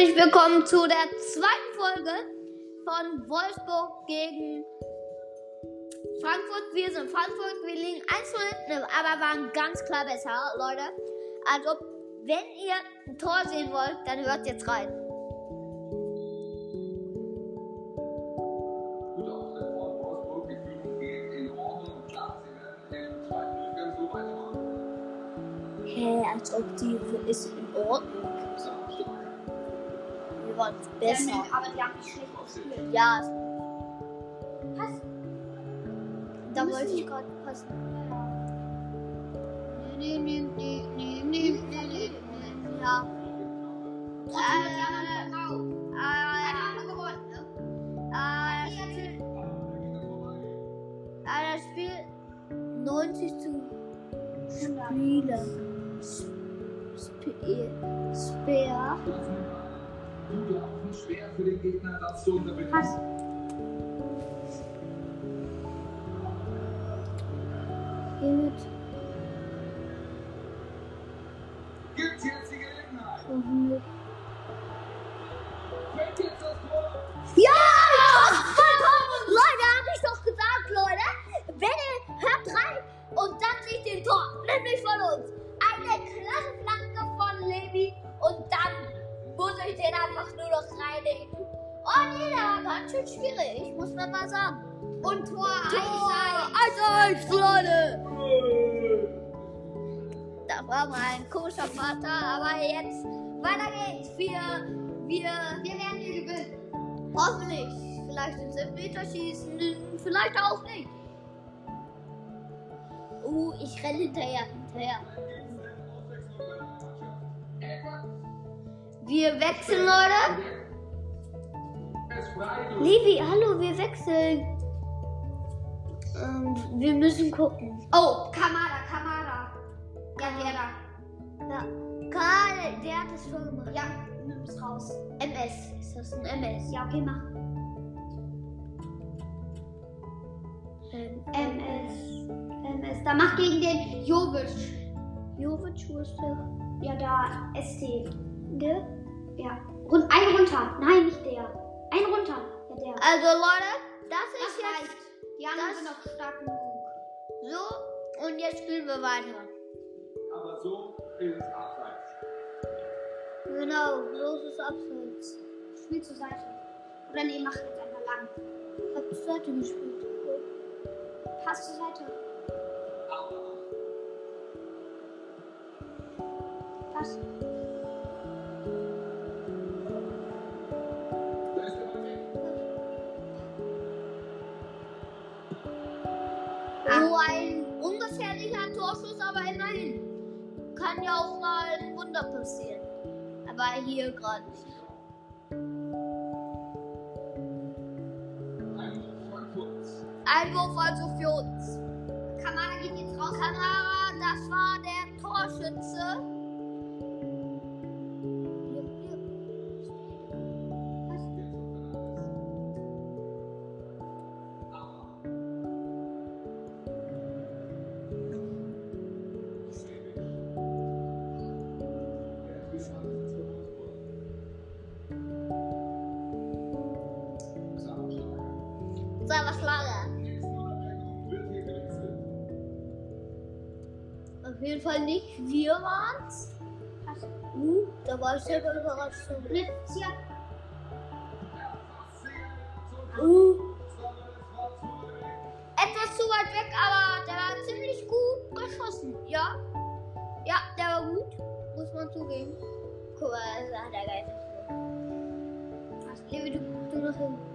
Herzlich willkommen zu der zweiten Folge von Wolfsburg gegen Frankfurt. Wir sind Frankfurt, wir liegen 1 hinten, aber waren ganz klar besser, Leute. Also, wenn ihr ein Tor sehen wollt, dann hört jetzt rein. Von. Hä, als ob die ist in Ordnung. Ja, besser. nee, aber die haben nicht schlecht gespielt. Ja, Pass. da wollte ich gerade passen. Nee, nee, nee, nee, nee, nee, nee, nee. Ja. Äh, äh, ne? äh, geht äh, er vorbei. das Spiel 90 zu Spielen. Spiel. Speer. Gute Außen, schwer für den Gegner, das zu unterbinden. Gut. Ganz schön schwierig, muss man mal sagen. Und Tor Tor 1-1, Leute. Das war mein komischer Vater, aber jetzt weiter geht's. Wir, wir, Wir werden hier gewinnen. Hoffentlich. Vielleicht ins Elfmeterschießen, vielleicht auch nicht. Uh, ich renne hinterher, hinterher. Wir wechseln, Leute. Levi, hallo, wir wechseln. Ähm, wir müssen gucken. Oh, Kamada, Kamada. Ja, der da. Ja. Karl, der hat es schon gemacht. Ja, nimm es raus. MS. Ist das ein MS? Ja, okay, mach. Ähm, MS. MS. Da mach gegen den Jovic. Jovic, wo ist der? Ja, da, ST. Der? Ja. Rund, ein runter. Nein, nicht der. Also, Leute, das ist Das jetzt reicht. Die anderen das- sind auch stark genug. so. Und jetzt spielen wir weiter. Aber so ist es abseits. Genau, los ist abseits. Spiel zur Seite. Oder nee, mach jetzt einfach lang. Ich hab zur Seite gespielt. Pass zur Seite. Pass. Torschuss, aber immerhin. Kann ja auch mal ein Wunder passieren. Aber hier gerade nicht. Einwurf also für uns. Kamada geht jetzt raus. Kamera, das war der Torschütze. Selber Schlager. Auf jeden Fall nicht wir waren's. Uh, da war ich selber überrascht. Blitz hier. Uh, etwas zu weit weg, aber der war ziemlich gut geschossen. Ja, ja, der war gut,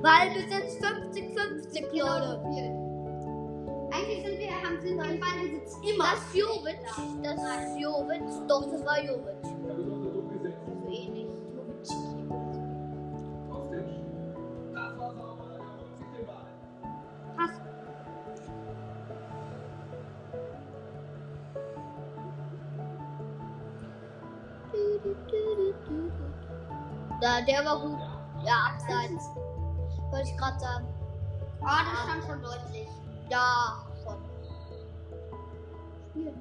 Weil wir sind 50-50, Genau Leute. viel. Eigentlich sind wir, haben, sind wir im Ballbesitz immer. Das ist Jovic, das ist Jovic. Doch, das war Jovic. So ähnlich. Pass. Da, der war gut. Ja, abseits. Wollte ich gerade sagen. Ah, das ah, stand schon deutlich. Ja, schon. Spiel.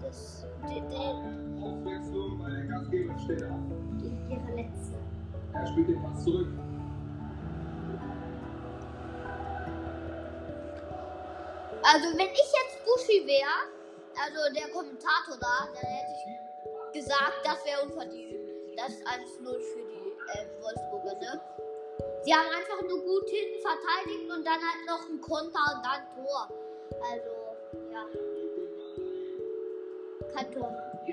Das. Aufmerksam, weil der Gastgeber steht auf. Ihre letzte. Er spielt den Pass zurück. Also wenn ich jetzt Bushi wäre, also der Kommentator da, dann hätte ich gesagt, das wäre unverdient. Das ist 1-0 für die äh, Wolfsburger, ne? Sie haben einfach nur gut hinten verteidigt und dann halt noch ein Konter und dann Tor. Also, ja. Kein Tor.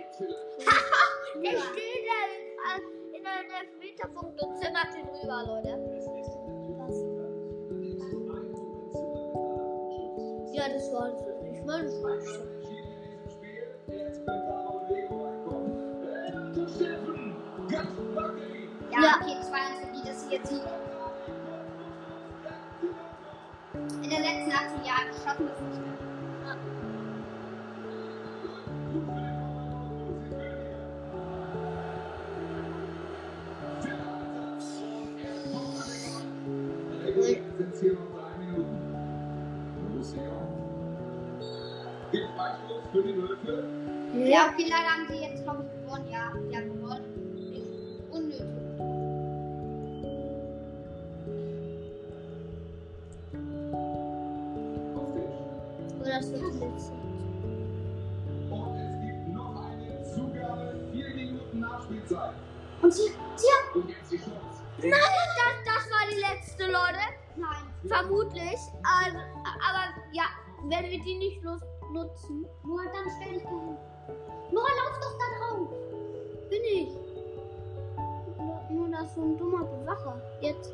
Der steht da in, in einem Elfmeterpunkt und zimmert den rüber, Leute. Ja, das war es. Ich meine, das war es. Ja, Ja. okay, 2 für die, dass sie jetzt Sieg. In den letzten 18 Jahren schaffen wir es nicht mehr. Noch. Ja, okay, leider haben sie jetzt, glaube das wird letzte. Und es gibt noch eine Zugabe. Vier Minuten Nachspielzeit. Und sie, sie haben. Und jetzt die Chance. Nein, das, das war die letzte, Leute. Nein. Vermutlich. Also, aber ja, wenn wir die nicht nut- nutzen. Noah, dann stell dich da hin. Noah, lauf doch da drauf. Bin ich. Nur, nur das ist so ein dummer Bewacher. Jetzt.